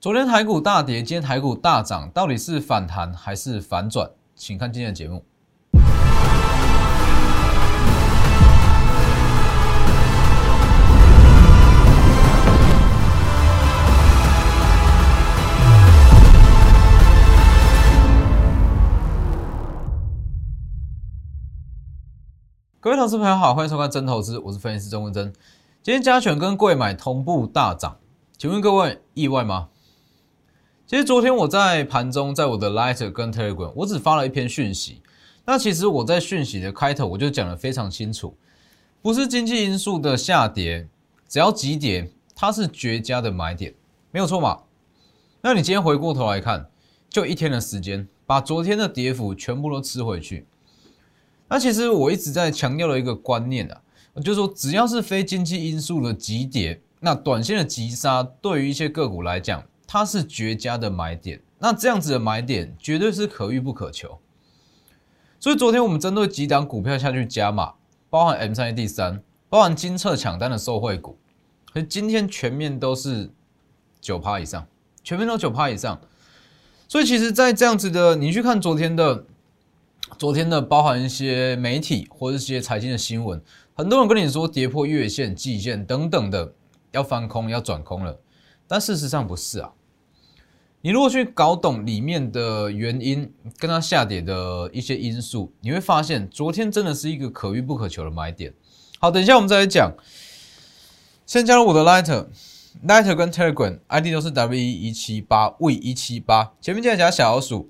昨天台股大跌，今天台股大涨，到底是反弹还是反转？请看今天的节目。各位投资朋友好，欢迎收看真投资，我是分析师钟文真。今天加权跟贵买同步大涨，请问各位意外吗？其实昨天我在盘中，在我的 Lighter 跟 Telegram，我只发了一篇讯息。那其实我在讯息的开头我就讲得非常清楚，不是经济因素的下跌，只要急跌，它是绝佳的买点，没有错嘛？那你今天回过头来看，就一天的时间，把昨天的跌幅全部都吃回去。那其实我一直在强调的一个观念啊，就是说只要是非经济因素的急跌，那短线的急杀对于一些个股来讲，它是绝佳的买点。那这样子的买点绝对是可遇不可求。所以昨天我们针对几档股票下去加码，包含 M 三 A 第三，包含金策抢单的受惠股，可今天全面都是九趴以上，全面都九趴以上。所以其实，在这样子的，你去看昨天的。昨天的包含一些媒体或者一些财经的新闻，很多人跟你说跌破月线、季线等等的要翻空、要转空了，但事实上不是啊。你如果去搞懂里面的原因，跟它下跌的一些因素，你会发现昨天真的是一个可遇不可求的买点。好，等一下我们再来讲。先加入我的 Lighter，Lighter 跟 Telegram ID 都是 W 一七八 V 一七八，前面记得加小老鼠。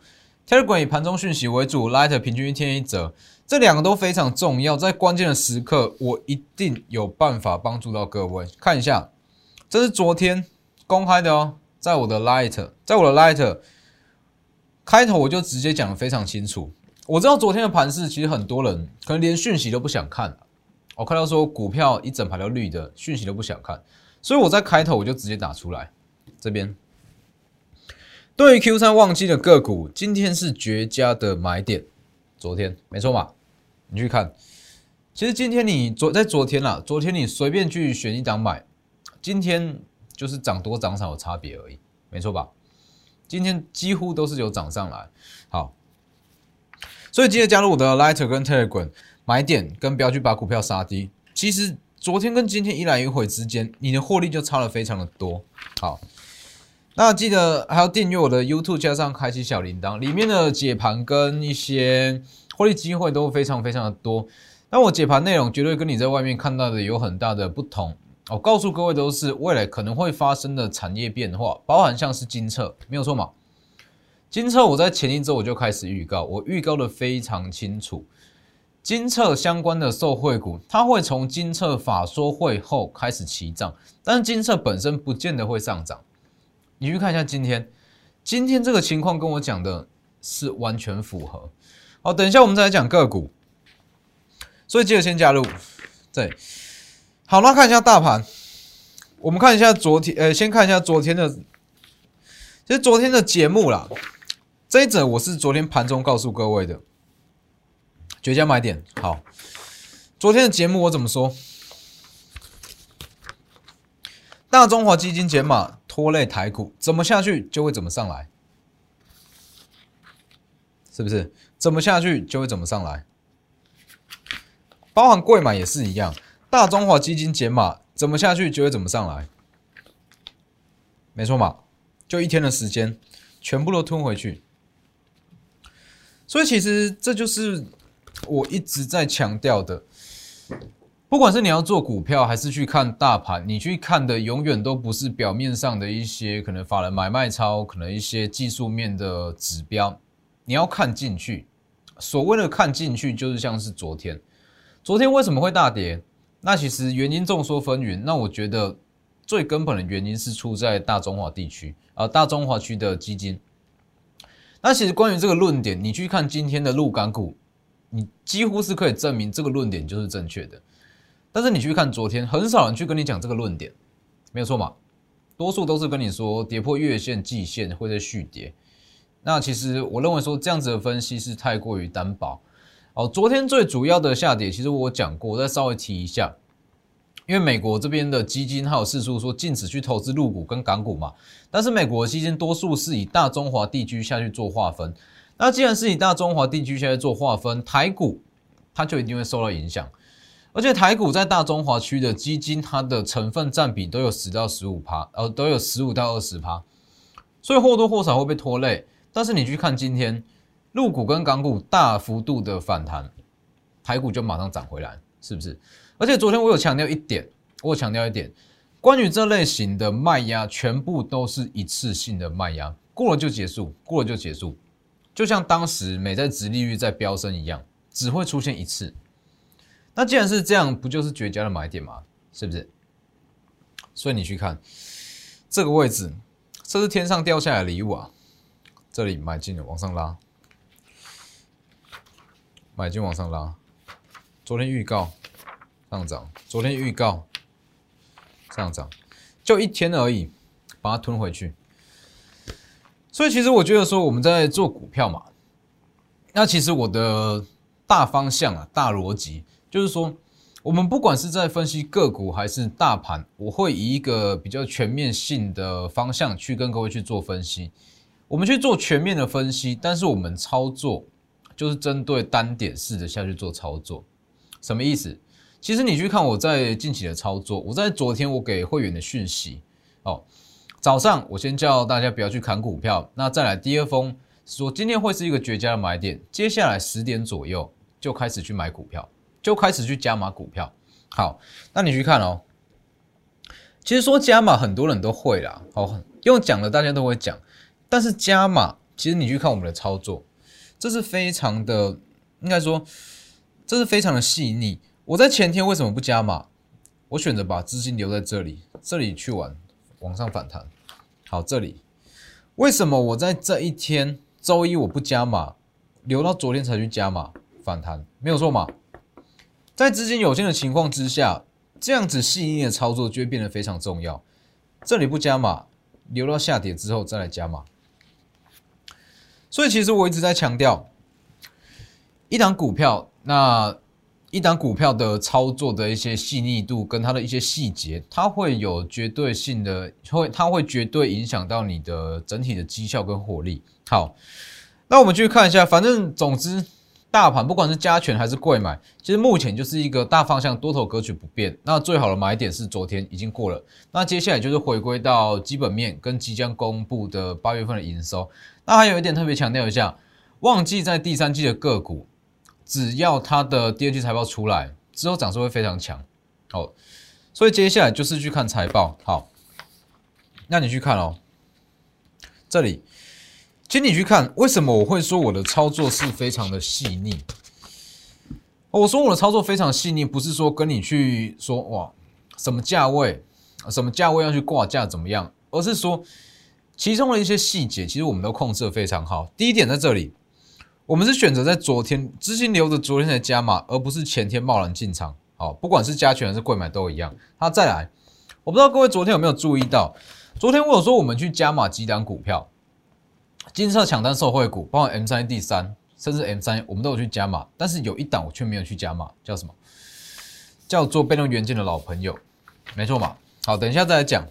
Telegram 以盘中讯息为主，Lighter 平均一天一折，这两个都非常重要，在关键的时刻，我一定有办法帮助到各位。看一下，这是昨天公开的哦，在我的 Light，在我的 Light 开头我就直接讲的非常清楚。我知道昨天的盘势，其实很多人可能连讯息都不想看我看到说股票一整排都绿的，讯息都不想看，所以我在开头我就直接打出来这边。对于 Q 三旺季的个股，今天是绝佳的买点。昨天没错嘛？你去看，其实今天你昨在昨天啦，昨天你随便去选一档买，今天就是涨多涨少的差别而已，没错吧？今天几乎都是有涨上来。好，所以记得加入我的 Lighter 跟 Telegram 买点，跟不要去把股票杀低。其实昨天跟今天一来一回之间，你的获利就差了非常的多。好。那记得还要订阅我的 YouTube，加上开启小铃铛，里面的解盘跟一些获利机会都非常非常的多。那我解盘内容绝对跟你在外面看到的有很大的不同。我告诉各位都是未来可能会发生的产业变化，包含像是金策，没有错嘛？金策我在前一周我就开始预告，我预告的非常清楚，金策相关的受惠股，它会从金策法说会后开始起涨，但是金策本身不见得会上涨。你去看一下今天，今天这个情况跟我讲的是完全符合。好，等一下我们再来讲个股，所以记得先加入。对，好，那看一下大盘，我们看一下昨天，呃，先看一下昨天的，其实昨天的节目啦，这一则我是昨天盘中告诉各位的，绝佳买点。好，昨天的节目我怎么说？大中华基金减码拖累台股，怎么下去就会怎么上来，是不是？怎么下去就会怎么上来，包含贵买也是一样，大中华基金减码怎么下去就会怎么上来，没错嘛？就一天的时间，全部都吞回去，所以其实这就是我一直在强调的。不管是你要做股票，还是去看大盘，你去看的永远都不是表面上的一些可能法人买卖超，可能一些技术面的指标，你要看进去。所谓的看进去，就是像是昨天，昨天为什么会大跌？那其实原因众说纷纭。那我觉得最根本的原因是出在大中华地区啊，大中华区的基金。那其实关于这个论点，你去看今天的陆港股，你几乎是可以证明这个论点就是正确的。但是你去看昨天，很少人去跟你讲这个论点，没有错嘛？多数都是跟你说跌破月线、季线会在续跌。那其实我认为说这样子的分析是太过于单薄。哦，昨天最主要的下跌，其实我讲过，我再稍微提一下，因为美国这边的基金还有四处说禁止去投资陆股跟港股嘛，但是美国的基金多数是以大中华地区下去做划分。那既然是以大中华地区下去做划分，台股它就一定会受到影响。而且台股在大中华区的基金，它的成分占比都有十到十五趴，呃，都有十五到二十趴，所以或多或少会被拖累。但是你去看今天陆股跟港股大幅度的反弹，台股就马上涨回来，是不是？而且昨天我有强调一点，我有强调一点，关于这类型的卖压，全部都是一次性的卖压，过了就结束，过了就结束，就像当时美债殖利率在飙升一样，只会出现一次。那既然是这样，不就是绝佳的买点吗？是不是？所以你去看这个位置，这是天上掉下来的礼物啊！这里买进了，往上拉，买进往上拉。昨天预告上涨，昨天预告上涨，就一天而已，把它吞回去。所以其实我觉得说我们在做股票嘛，那其实我的大方向啊，大逻辑。就是说，我们不管是在分析个股还是大盘，我会以一个比较全面性的方向去跟各位去做分析。我们去做全面的分析，但是我们操作就是针对单点式的下去做操作。什么意思？其实你去看我在近期的操作，我在昨天我给会员的讯息哦，早上我先叫大家不要去砍股票，那再来第二封说今天会是一个绝佳的买点，接下来十点左右就开始去买股票。就开始去加码股票，好，那你去看哦。其实说加码，很多人都会啦，哦，用讲的大家都会讲，但是加码，其实你去看我们的操作，这是非常的，应该说，这是非常的细腻。我在前天为什么不加码？我选择把资金留在这里，这里去玩，往上反弹。好，这里为什么我在这一天周一我不加码，留到昨天才去加码反弹？没有错嘛？在资金有限的情况之下，这样子细腻的操作就会变得非常重要。这里不加码，留到下跌之后再来加码。所以其实我一直在强调，一档股票，那一档股票的操作的一些细腻度跟它的一些细节，它会有绝对性的，会它会绝对影响到你的整体的绩效跟获利。好，那我们去看一下，反正总之。大盘不管是加权还是贵买，其实目前就是一个大方向多头格局不变。那最好的买点是昨天已经过了，那接下来就是回归到基本面跟即将公布的八月份的营收。那还有一点特别强调一下，旺季在第三季的个股，只要它的第二季财报出来之后，涨势会非常强。好，所以接下来就是去看财报。好，那你去看哦，这里。请你去看，为什么我会说我的操作是非常的细腻？我说我的操作非常细腻，不是说跟你去说哇什么价位，什么价位要去挂价怎么样，而是说其中的一些细节，其实我们都控制的非常好。第一点在这里，我们是选择在昨天资金留着昨天才加码，而不是前天贸然进场。好，不管是加权还是贵买都一样。它再来，我不知道各位昨天有没有注意到，昨天我有说我们去加码几档股票。金色抢单受惠股，包括 M 三 D 三，甚至 M 三，我们都有去加码，但是有一档我却没有去加码，叫什么？叫做被动元件的老朋友，没错嘛。好，等一下再来讲。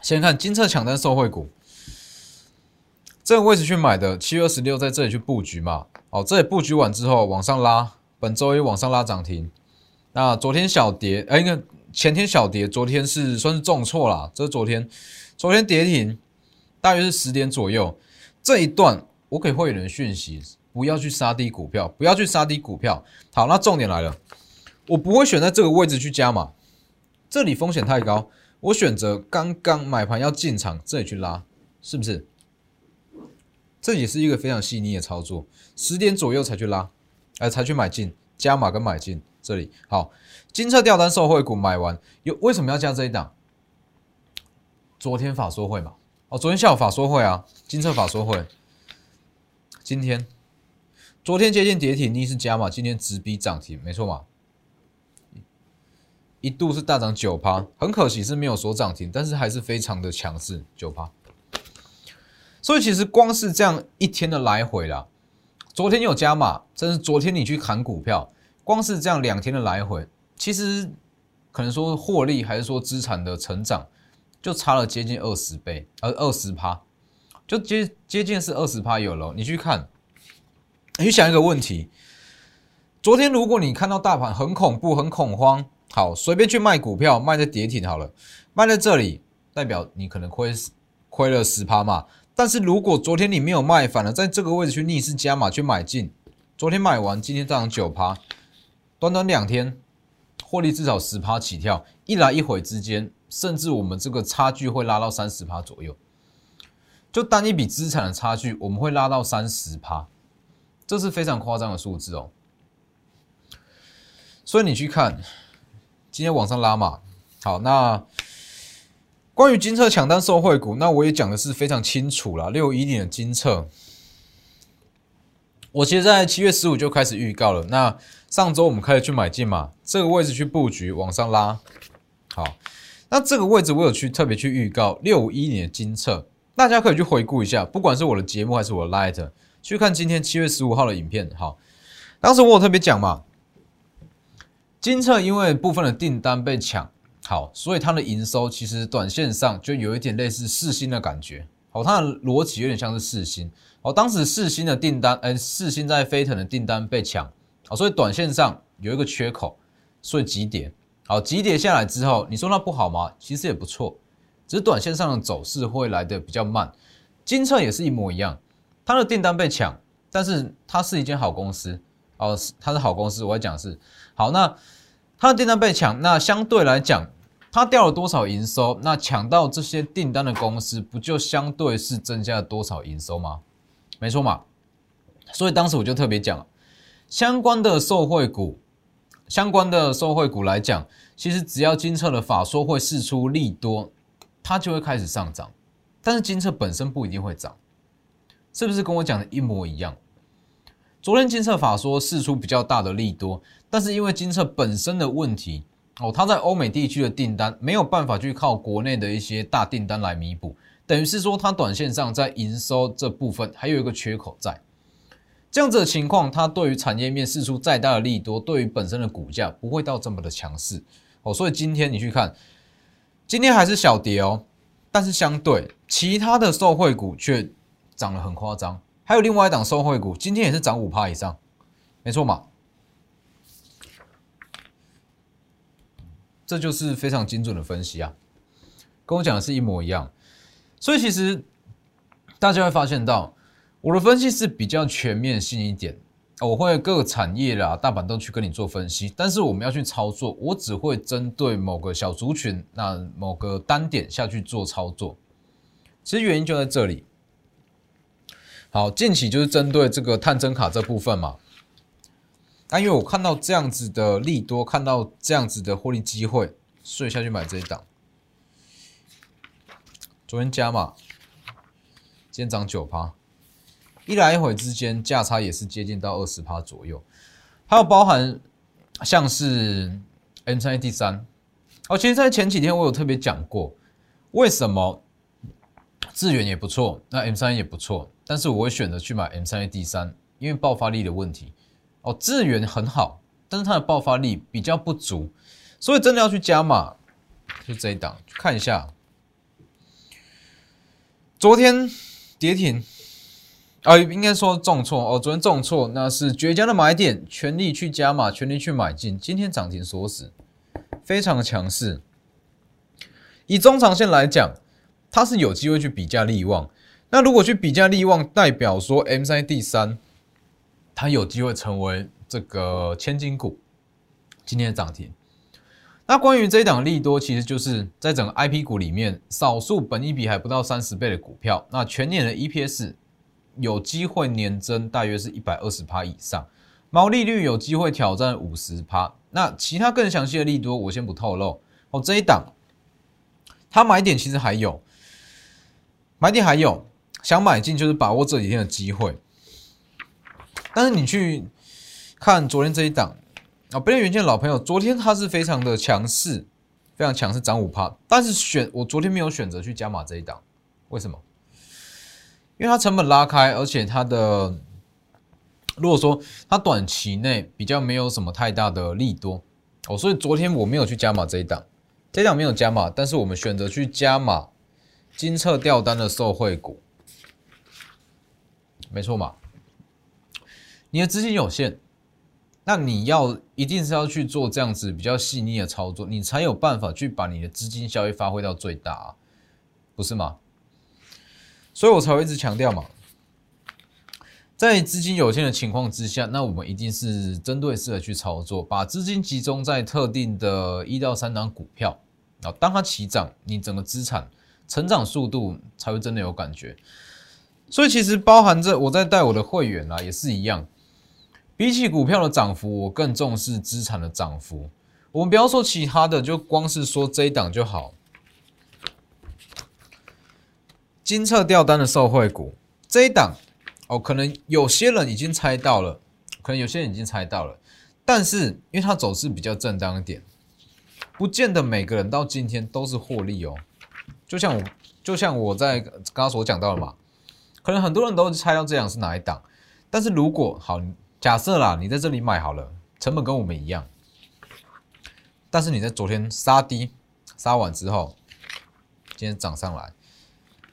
先看金色抢单受惠股，这个位置去买的，七月二十六在这里去布局嘛。好，这里布局完之后往上拉，本周一往上拉涨停。那昨天小跌，哎，应该前天小跌，昨天是算是重挫啦。这是昨天，昨天跌停。大约是十点左右，这一段我给会员的讯息，不要去杀低股票，不要去杀低股票。好，那重点来了，我不会选在这个位置去加码，这里风险太高。我选择刚刚买盘要进场，这里去拉，是不是？这也是一个非常细腻的操作，十点左右才去拉，哎，才去买进，加码跟买进。这里好，金策吊单受惠股买完，有为什么要加这一档？昨天法说会嘛。哦，昨天下午法说会啊，金策法说会。今天，昨天接近跌停，逆势加码，今天直逼涨停，没错嘛？一度是大涨九趴，很可惜是没有锁涨停，但是还是非常的强势，九趴。所以其实光是这样一天的来回啦，昨天有加码，甚至昨天你去砍股票，光是这样两天的来回，其实可能说获利还是说资产的成长，就差了接近二十倍，而二十趴，就接接近是二十趴有了。你去看，你想一个问题：昨天如果你看到大盘很恐怖、很恐慌，好，随便去卖股票，卖在跌停好了，卖在这里，代表你可能亏亏了十趴嘛。但是如果昨天你没有卖，反而在这个位置去逆势加码去买进，昨天买完，今天涨九趴，短短两天。获利至少十趴起跳，一来一回之间，甚至我们这个差距会拉到三十趴左右。就单一笔资产的差距，我们会拉到三十趴，这是非常夸张的数字哦。所以你去看，今天往上拉嘛，好，那关于金策抢单受惠股，那我也讲的是非常清楚了。六一点的金策，我其实在七月十五就开始预告了。那上周我们开始去买进嘛，这个位置去布局往上拉，好，那这个位置我有去特别去预告六一年的金策，大家可以去回顾一下，不管是我的节目还是我的 Light，去看今天七月十五号的影片。好，当时我有特别讲嘛，金策因为部分的订单被抢，好，所以它的营收其实短线上就有一点类似四星的感觉，好，它的逻辑有点像是四星，好，当时四星的订单，哎，四星在飞腾的订单被抢。好，所以短线上有一个缺口，所以急跌。好，急跌下来之后，你说那不好吗？其实也不错，只是短线上的走势会来的比较慢。金策也是一模一样，它的订单被抢，但是它是一间好公司哦，它是好公司。我要讲是好，那它的订单被抢，那相对来讲，它掉了多少营收？那抢到这些订单的公司，不就相对是增加了多少营收吗？没错嘛。所以当时我就特别讲。相关的受惠股，相关的受惠股来讲，其实只要金策的法说会释出利多，它就会开始上涨。但是金策本身不一定会涨，是不是跟我讲的一模一样？昨天金策法说释出比较大的利多，但是因为金策本身的问题哦，它在欧美地区的订单没有办法去靠国内的一些大订单来弥补，等于是说它短线上在营收这部分还有一个缺口在。这样子的情况，它对于产业面释出再大的利多，对于本身的股价不会到这么的强势哦。所以今天你去看，今天还是小跌哦，但是相对其他的受惠股却涨得很夸张。还有另外一档受惠股，今天也是涨五趴以上，没错嘛？这就是非常精准的分析啊，跟我讲的是一模一样。所以其实大家会发现到。我的分析是比较全面性一点，我会各个产业啦、大板都去跟你做分析，但是我们要去操作，我只会针对某个小族群、那某个单点下去做操作。其实原因就在这里。好，近期就是针对这个探针卡这部分嘛，那因为我看到这样子的利多，看到这样子的获利机会，所以下去买这一档。昨天加嘛，今天涨九趴。一来一回之间价差也是接近到二十趴左右，还有包含像是 M 三 D 三，哦，其实，在前几天我有特别讲过，为什么智远也不错，那 M 三也不错，但是我会选择去买 M 三 A D 三，因为爆发力的问题。哦，智源很好，但是它的爆发力比较不足，所以真的要去加码，就这一档，看一下，昨天跌停。啊，应该说重挫哦，昨天重挫，那是绝佳的买点，全力去加码，全力去买进。今天涨停锁死，非常的强势。以中长线来讲，它是有机会去比价利旺。那如果去比价利旺，代表说 M 三 D 三，它有机会成为这个千金股。今天的涨停。那关于这一档利多，其实就是在整个 IP 股里面，少数本益比还不到三十倍的股票，那全年的 EPS。有机会年增大约是一百二十趴以上，毛利率有机会挑战五十趴。那其他更详细的利多我先不透露。哦，这一档，它买点其实还有，买点还有，想买进就是把握这几天的机会。但是你去看昨天这一档啊，北电元件老朋友，昨天它是非常的强势，非常强势，涨五趴。但是选我昨天没有选择去加码这一档，为什么？因为它成本拉开，而且它的如果说它短期内比较没有什么太大的利多，哦，所以昨天我没有去加码这一档，这一档没有加码，但是我们选择去加码金策掉单的受惠股，没错嘛？你的资金有限，那你要一定是要去做这样子比较细腻的操作，你才有办法去把你的资金效益发挥到最大，啊，不是吗？所以我才会一直强调嘛。在资金有限的情况之下，那我们一定是针对式的去操作，把资金集中在特定的一到三档股票，啊，当它起涨，你整个资产成长速度才会真的有感觉。所以其实包含着我在带我的会员啊，也是一样，比起股票的涨幅，我更重视资产的涨幅。我们不要说其他的，就光是说这一档就好。金策掉单的受惠股这一档。哦，可能有些人已经猜到了，可能有些人已经猜到了，但是因为它走势比较正当一点，不见得每个人到今天都是获利哦。就像我，就像我在刚刚所讲到的嘛，可能很多人都猜到这样是哪一档，但是如果好假设啦，你在这里买好了，成本跟我们一样，但是你在昨天杀低，杀完之后，今天涨上来，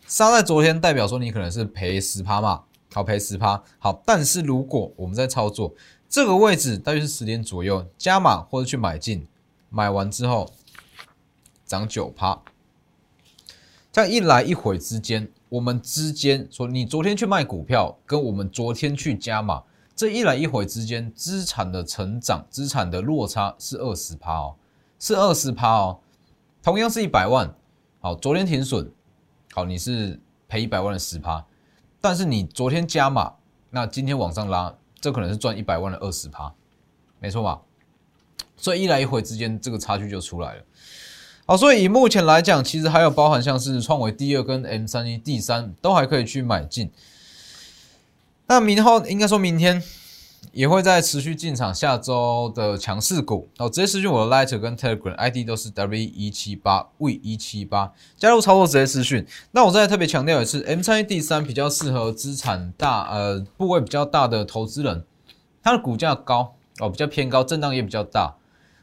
杀在昨天代表说你可能是赔十趴嘛。好赔十趴，好，但是如果我们在操作这个位置，大约是十点左右加码或者去买进，买完之后涨九趴，这样一来一回之间，我们之间说你昨天去卖股票，跟我们昨天去加码，这一来一回之间，资产的成长，资产的落差是二十趴哦，是二十趴哦，同样是一百万，好，昨天停损，好，你是赔一百万的十趴。但是你昨天加码，那今天往上拉，这可能是赚一百万的二十趴，没错吧？所以一来一回之间，这个差距就出来了。好，所以以目前来讲，其实还有包含像是创维第二跟 M 三一第三都还可以去买进。那明后应该说明天。也会在持续进场下周的强势股哦，直接私讯我的 Light 跟 Telegram ID 都是 W 一七八 V 一七八，加入操作直接私讯。那我再特别强调一次，M 三一 D 三比较适合资产大呃部位比较大的投资人，它的股价高哦，比较偏高，震荡也比较大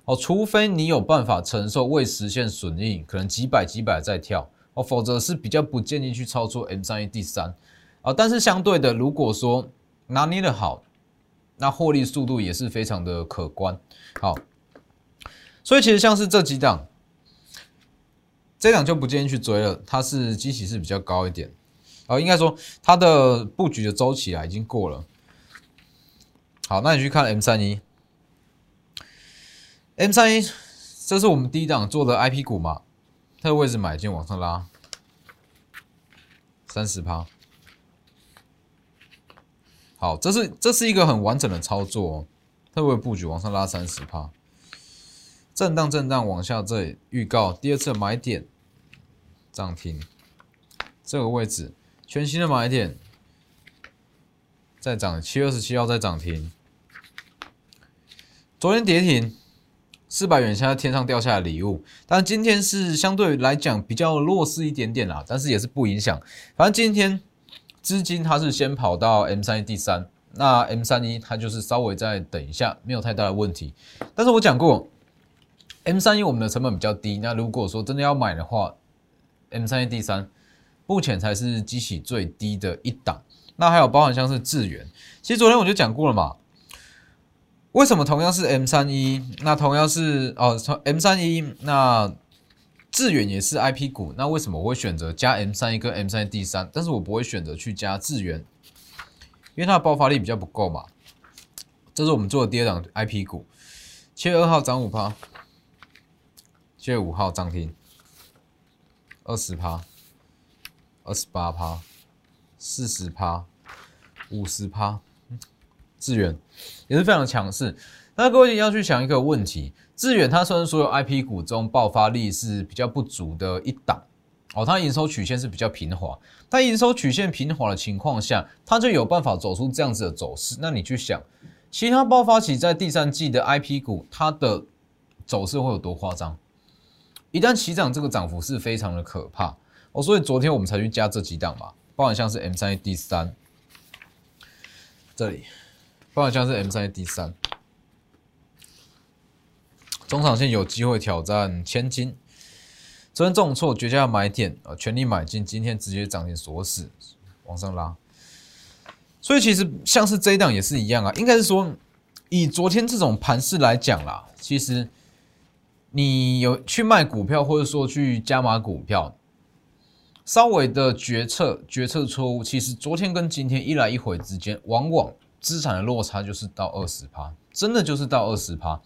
哦，除非你有办法承受未实现损益，可能几百几百在跳哦，否则是比较不建议去操作 M 三一第三啊。但是相对的，如果说拿捏的好。那获利速度也是非常的可观，好，所以其实像是这几档，这档就不建议去追了，它是机器是比较高一点，哦，应该说它的布局的周期啊已经过了。好，那你去看 M 三一，M 三一，这是我们第一档做的 IP 股嘛，它的位置买进往上拉，三十趴。好，这是这是一个很完整的操作，哦特别布局往上拉三十趴，震荡震荡往下，这里预告第二次买点涨停，这个位置全新的买点，再涨七月二十七号再涨停，昨天跌停四百元，现在天上掉下来礼物，但今天是相对来讲比较弱势一点点啦，但是也是不影响，反正今天。资金它是先跑到 M 三一第三，那 M 三一它就是稍微再等一下，没有太大的问题。但是我讲过，M 三一我们的成本比较低，那如果说真的要买的话，M 三一第三目前才是机器最低的一档。那还有包含像是智源，其实昨天我就讲过了嘛，为什么同样是 M 三一，那同样是哦，M 三一那。致远也是 I P 股，那为什么我会选择加 M 三一跟 M 三 D 三？但是我不会选择去加致远，因为它的爆发力比较不够嘛。这是我们做的第二档 I P 股，七月二号涨五趴，七月五号涨停二十趴、二十八趴、四十趴、五十趴，致远也是非常强势。那各位要去想一个问题。致远它虽然所有 I P 股中爆发力是比较不足的一档哦，它营收曲线是比较平滑。它营收曲线平滑的情况下，它就有办法走出这样子的走势。那你去想，其他爆发期在第三季的 I P 股，它的走势会有多夸张？一旦起涨，这个涨幅是非常的可怕哦。所以昨天我们才去加这几档嘛，包含像是 M 三 D 三这里，方向是 M 三 D 三。中长线有机会挑战千金。昨天重挫绝佳买点啊，全力买进，今天直接涨停锁死，往上拉。所以其实像是这一档也是一样啊，应该是说以昨天这种盘势来讲啦，其实你有去卖股票或者说去加码股票，稍微的决策决策错误，其实昨天跟今天一来一回之间，往往资产的落差就是到二十趴，真的就是到二十趴。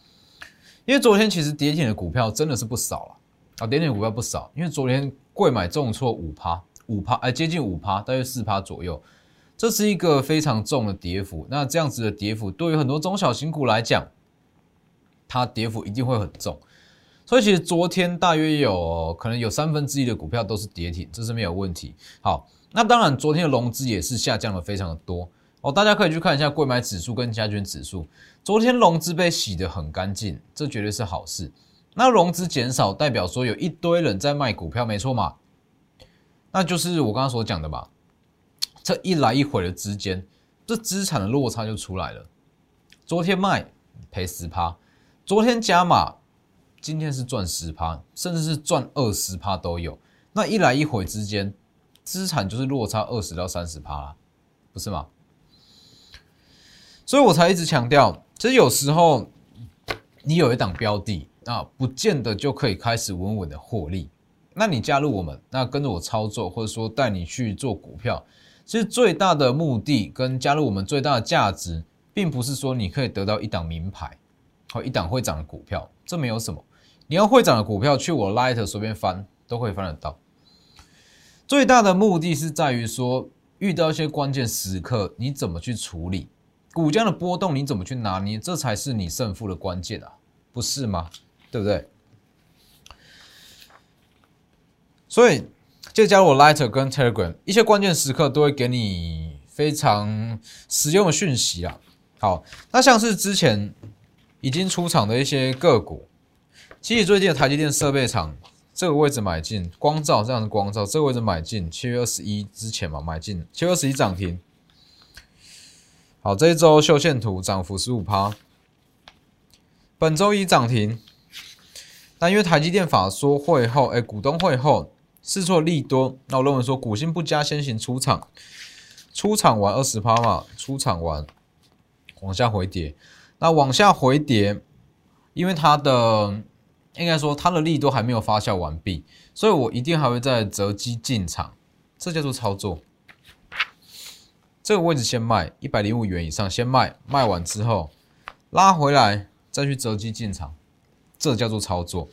因为昨天其实跌停的股票真的是不少了。啊，跌停股票不少，因为昨天贵买重挫五趴，五趴，哎，接近五趴，大约四趴左右，这是一个非常重的跌幅。那这样子的跌幅，对于很多中小型股来讲，它跌幅一定会很重。所以其实昨天大约有可能有三分之一的股票都是跌停，这是没有问题。好，那当然昨天的融资也是下降了非常的多哦，大家可以去看一下贵买指数跟加权指数，昨天融资被洗得很干净，这绝对是好事。那融资减少代表说有一堆人在卖股票，没错嘛？那就是我刚刚所讲的嘛。这一来一回的之间，这资产的落差就出来了。昨天卖赔十趴，昨天加码，今天是赚十趴，甚至是赚二十趴都有。那一来一回之间，资产就是落差二十到三十趴，不是吗？所以我才一直强调，其实有时候你有一档标的。那不见得就可以开始稳稳的获利。那你加入我们，那跟着我操作，或者说带你去做股票，其实最大的目的跟加入我们最大的价值，并不是说你可以得到一档名牌和一档会涨的股票，这没有什么。你要会涨的股票，去我 Light 随便翻都可以翻得到。最大的目的是在于说，遇到一些关键时刻，你怎么去处理股价的波动，你怎么去拿捏，这才是你胜负的关键啊，不是吗？对不对？所以就加入我 Lighter 跟 Telegram，一些关键时刻都会给你非常实用的讯息啊。好，那像是之前已经出场的一些个股，其实最近的台积电设备厂这个位置买进，光照这样的光照这个位置买进，七月二十一之前嘛买进，七月二十一涨停。好，这一周秀线图涨幅十五趴，本周一涨停。但因为台积电法说会后，哎，股东会后试错利多，那我认为说股性不佳，先行出场，出场完二十趴嘛，出场完往下回跌，那往下回跌，因为它的应该说它的利多还没有发酵完毕，所以我一定还会再择机进场，这叫做操作。这个位置先卖一百零五元以上，先卖，卖完之后拉回来再去择机进场。这叫做操作。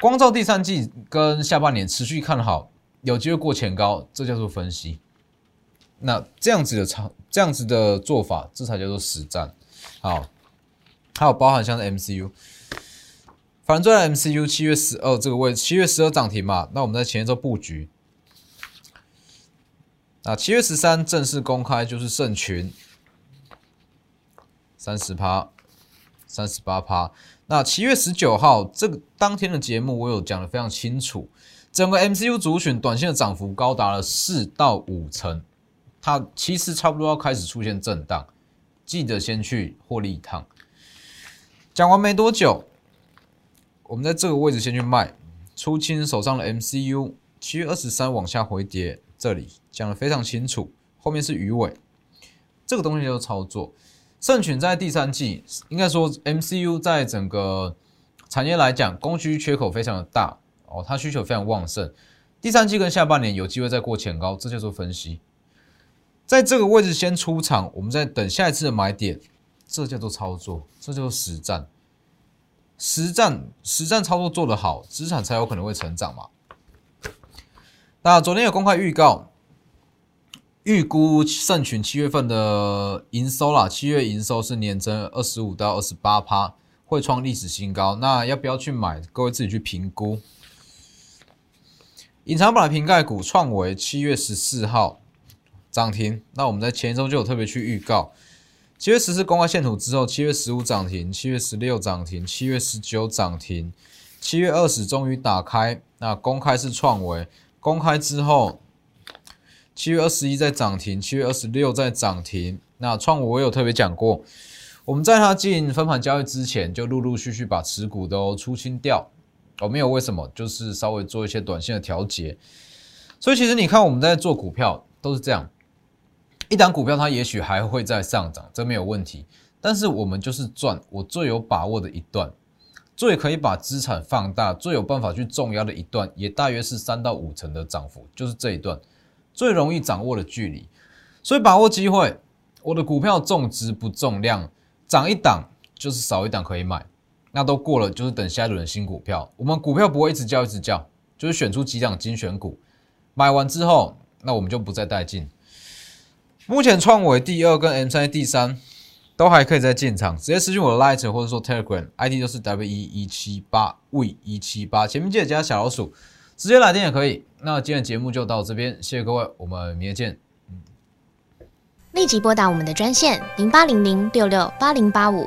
光照第三季跟下半年持续看好，有机会过前高，这叫做分析。那这样子的操，这样子的做法，这才叫做实战。好，还有包含像是 MCU，反正 MCU 七月十二这个位，七月十二涨停嘛，那我们在前一周布局。那七月十三正式公开就是胜群，三十趴，三十八趴。那七月十九号这个当天的节目，我有讲的非常清楚，整个 MCU 族群短线的涨幅高达了四到五成，它其实差不多要开始出现震荡，记得先去获利一趟。讲完没多久，我们在这个位置先去卖出清手上的 MCU，七月二十三往下回跌，这里讲的非常清楚，后面是鱼尾，这个东西叫做操作。盛群在第三季，应该说 MCU 在整个产业来讲，供需缺口非常的大哦，它需求非常旺盛。第三季跟下半年有机会再过前高，这叫做分析。在这个位置先出场，我们再等下一次的买点，这叫做操作，这叫做实战。实战实战操作做得好，资产才有可能会成长嘛。那昨天有公开预告。预估盛群七月份的营收啦，七月营收是年增二十五到二十八趴，会创历史新高。那要不要去买？各位自己去评估。隐藏版的瓶盖股创维七月十四号涨停，那我们在前一周就有特别去预告。七月十四公开线图之后，七月十五涨停，七月十六涨停，七月十九涨停，七月二十终于打开。那公开是创维，公开之后。七月二十一在涨停，七月二十六在涨停。那创我有特别讲过，我们在它进分盘交易之前，就陆陆续续把持股都出清掉。哦，没有为什么，就是稍微做一些短线的调节。所以其实你看我们在做股票都是这样，一档股票它也许还会再上涨，这没有问题。但是我们就是赚我最有把握的一段，最可以把资产放大，最有办法去重压的一段，也大约是三到五成的涨幅，就是这一段最容易掌握的距离。所以把握机会，我的股票重质不重量，涨一档就是少一档可以买。那都过了，就是等下一轮新股票。我们股票不会一直叫一直叫，就是选出几档精选股，买完之后，那我们就不再带进。目前创维第二跟 M 三第三都还可以再进场，直接私信我的 Light 或者说 Telegram，ID 就是 W 一一七八 V 一七八，前面记得加小老鼠，直接来电也可以。那今天节目就到这边，谢谢各位，我们明天见。立即拨打我们的专线零八零零六六八零八五。